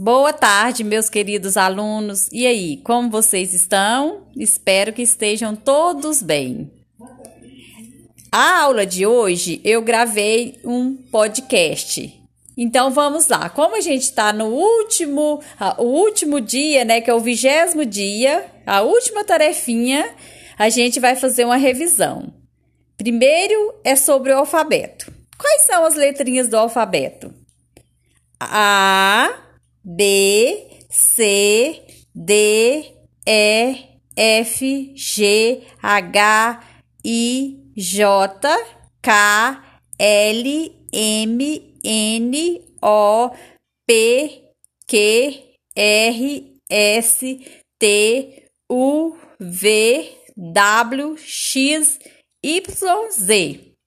Boa tarde, meus queridos alunos. E aí, como vocês estão? Espero que estejam todos bem. A aula de hoje eu gravei um podcast. Então vamos lá. Como a gente está no último, o último dia, né, que é o vigésimo dia, a última tarefinha, a gente vai fazer uma revisão. Primeiro é sobre o alfabeto. Quais são as letrinhas do alfabeto? A B, C, D, E, F, G, H, I, J, K, L, M, N, O, P, Q, R, S, T, U, V, W, X, Y, Z.